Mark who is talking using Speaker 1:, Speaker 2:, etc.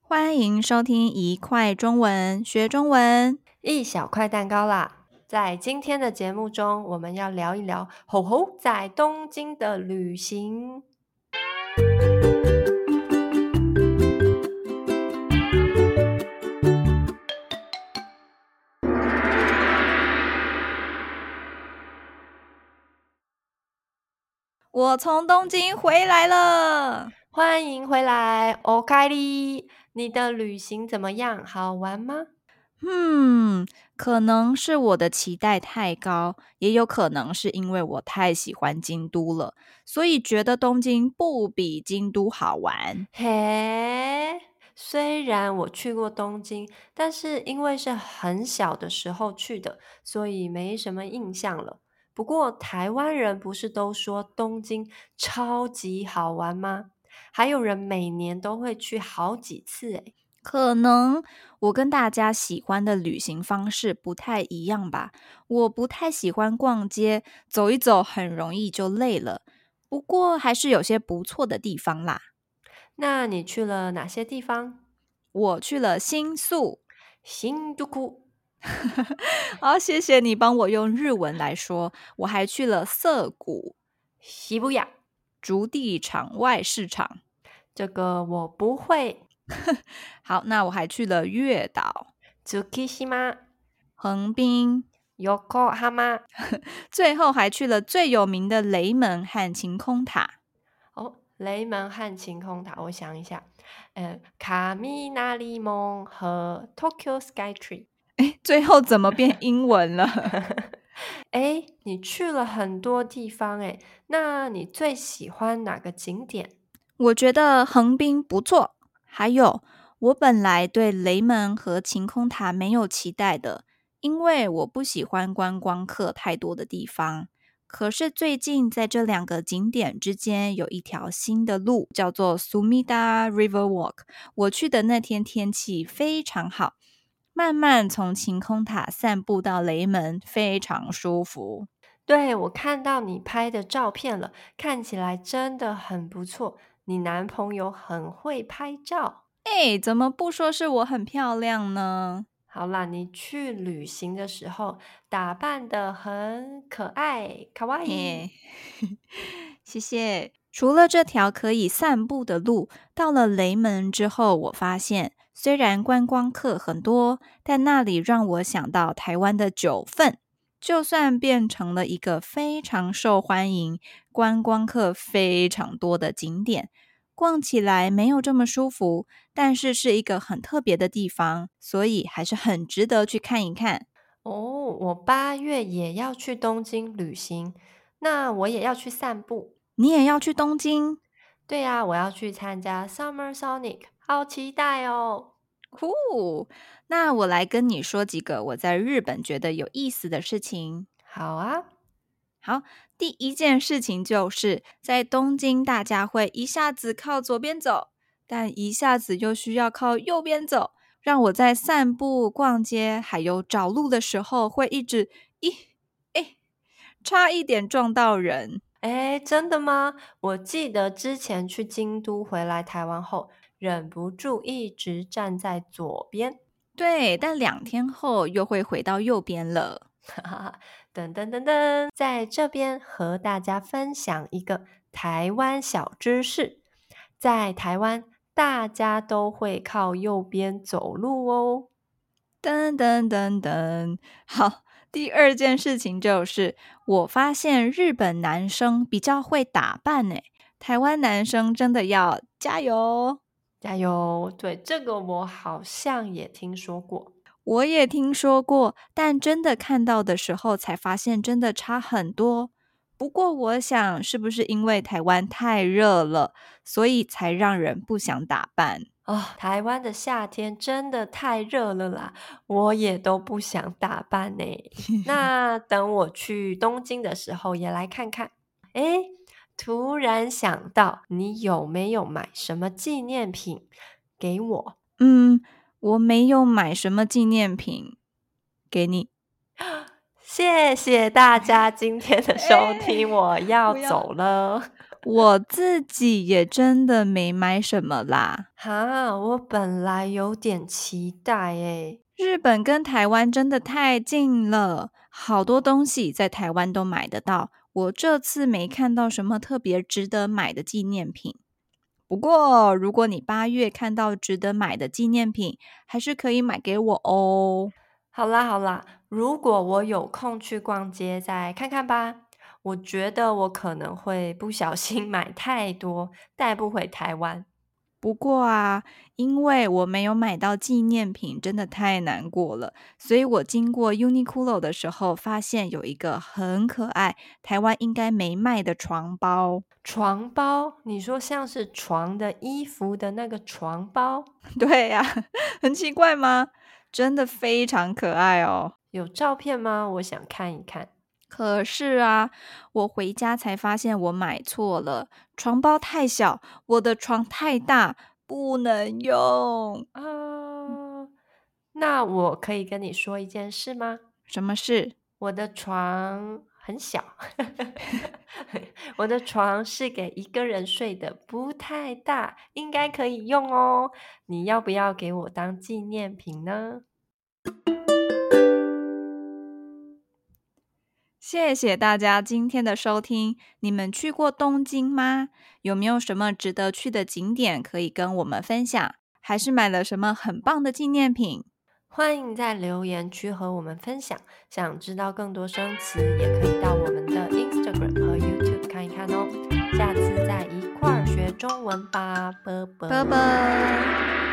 Speaker 1: 欢迎收听一块中文学中文，
Speaker 2: 一小块蛋糕啦！在今天的节目中，我们要聊一聊吼吼在东京的旅行。
Speaker 1: 我从东京回来了，
Speaker 2: 欢迎回来，おかえり。你的旅行怎么样？好玩吗？
Speaker 1: 嗯，可能是我的期待太高，也有可能是因为我太喜欢京都了，所以觉得东京不比京都好玩。
Speaker 2: 嘿，虽然我去过东京，但是因为是很小的时候去的，所以没什么印象了。 不过台湾人不是都说东京超级好玩吗？还有人每年都会去好几次诶，
Speaker 1: 可能我跟大家喜欢的旅行方式不太一样吧。我不太喜欢逛街，走一走很容易就累了。不过还是有些不错的地方啦。
Speaker 2: 那你去了哪些地方？
Speaker 1: 我去了新宿、
Speaker 2: 新都库。
Speaker 1: 好，谢谢你帮我用日文来说。我还去了涩谷、
Speaker 2: 涩谷、
Speaker 1: 筑地场外市场。
Speaker 2: 这个我不会。
Speaker 1: 好，那我还去了月岛、
Speaker 2: 竹
Speaker 1: 岛、
Speaker 2: 横滨、Yokohama，，
Speaker 1: 最后还去了最有名的雷门和晴空塔。
Speaker 2: 哦，雷门和晴空塔，我想一下，呃，卡米纳里蒙和 Tokyo Sky Tree。
Speaker 1: 哎，最后怎么变英文了？
Speaker 2: 哎，你去了很多地方，哎，那你最喜欢哪个景点？
Speaker 1: 我觉得横滨不错，还有我本来对雷门和晴空塔没有期待的，因为我不喜欢观光客太多的地方。可是最近在这两个景点之间有一条新的路，叫做 Sumida River Walk。我去的那天天气非常好，慢慢从晴空塔散步到雷门，非常舒服。
Speaker 2: 对，我看到你拍的照片了，看起来真的很不错。你男朋友很会拍照，
Speaker 1: 哎，怎么不说是我很漂亮呢？
Speaker 2: 好啦，你去旅行的时候打扮的很可爱，卡哇伊。
Speaker 1: 谢谢。除了这条可以散步的路，到了雷门之后，我发现虽然观光客很多，但那里让我想到台湾的九份。就算变成了一个非常受欢迎、观光客非常多的景点，逛起来没有这么舒服，但是是一个很特别的地方，所以还是很值得去看一看。
Speaker 2: 哦，我八月也要去东京旅行，那我也要去散步。
Speaker 1: 你也要去东京？
Speaker 2: 对呀，我要去参加 Summer Sonic，好期待哦！
Speaker 1: 酷，那我来跟你说几个我在日本觉得有意思的事情。
Speaker 2: 好啊，
Speaker 1: 好，第一件事情就是在东京，大家会一下子靠左边走，但一下子又需要靠右边走，让我在散步、逛街还有找路的时候会一直一哎，差一点撞到人。
Speaker 2: 哎，真的吗？我记得之前去京都回来台湾后。忍不住一直站在左边，
Speaker 1: 对，但两天后又会回到右边了。
Speaker 2: 哈哈，噔噔噔噔，在这边和大家分享一个台湾小知识：在台湾，大家都会靠右边走路哦。
Speaker 1: 噔噔噔噔，好，第二件事情就是，我发现日本男生比较会打扮呢，台湾男生真的要加油。
Speaker 2: 加油！对，这个我好像也听说过，
Speaker 1: 我也听说过，但真的看到的时候才发现真的差很多。不过我想，是不是因为台湾太热了，所以才让人不想打扮？
Speaker 2: 哦，台湾的夏天真的太热了啦，我也都不想打扮呢。那等我去东京的时候也来看看。诶突然想到，你有没有买什么纪念品给我？
Speaker 1: 嗯，我没有买什么纪念品给你。
Speaker 2: 谢谢大家今天的收听，我要走了。
Speaker 1: 我自己也真的没买什么啦。
Speaker 2: 哈，我本来有点期待诶。
Speaker 1: 日本跟台湾真的太近了，好多东西在台湾都买得到。我这次没看到什么特别值得买的纪念品。不过，如果你八月看到值得买的纪念品，还是可以买给我哦。
Speaker 2: 好啦好啦，如果我有空去逛街，再看看吧。我觉得我可能会不小心 买太多，带不回台湾。
Speaker 1: 不过啊，因为我没有买到纪念品，真的太难过了。所以我经过 Uniqlo 的时候，发现有一个很可爱，台湾应该没卖的床包。
Speaker 2: 床包？你说像是床的衣服的那个床包？
Speaker 1: 对呀，很奇怪吗？真的非常可爱哦。
Speaker 2: 有照片吗？我想看一看。
Speaker 1: 可是啊，我回家才发现我买错了，床包太小，我的床太大，不能用
Speaker 2: 啊。那我可以跟你说一件事吗？
Speaker 1: 什么事？
Speaker 2: 我的床很小，我的床是给一个人睡的，不太大，应该可以用哦。你要不要给我当纪念品呢？
Speaker 1: 谢谢大家今天的收听。你们去过东京吗？有没有什么值得去的景点可以跟我们分享？还是买了什么很棒的纪念品？
Speaker 2: 欢迎在留言区和我们分享。想知道更多生词，也可以到我们的 Instagram 和 YouTube 看一看哦。下次再一块儿学中文吧，拜拜。拜拜。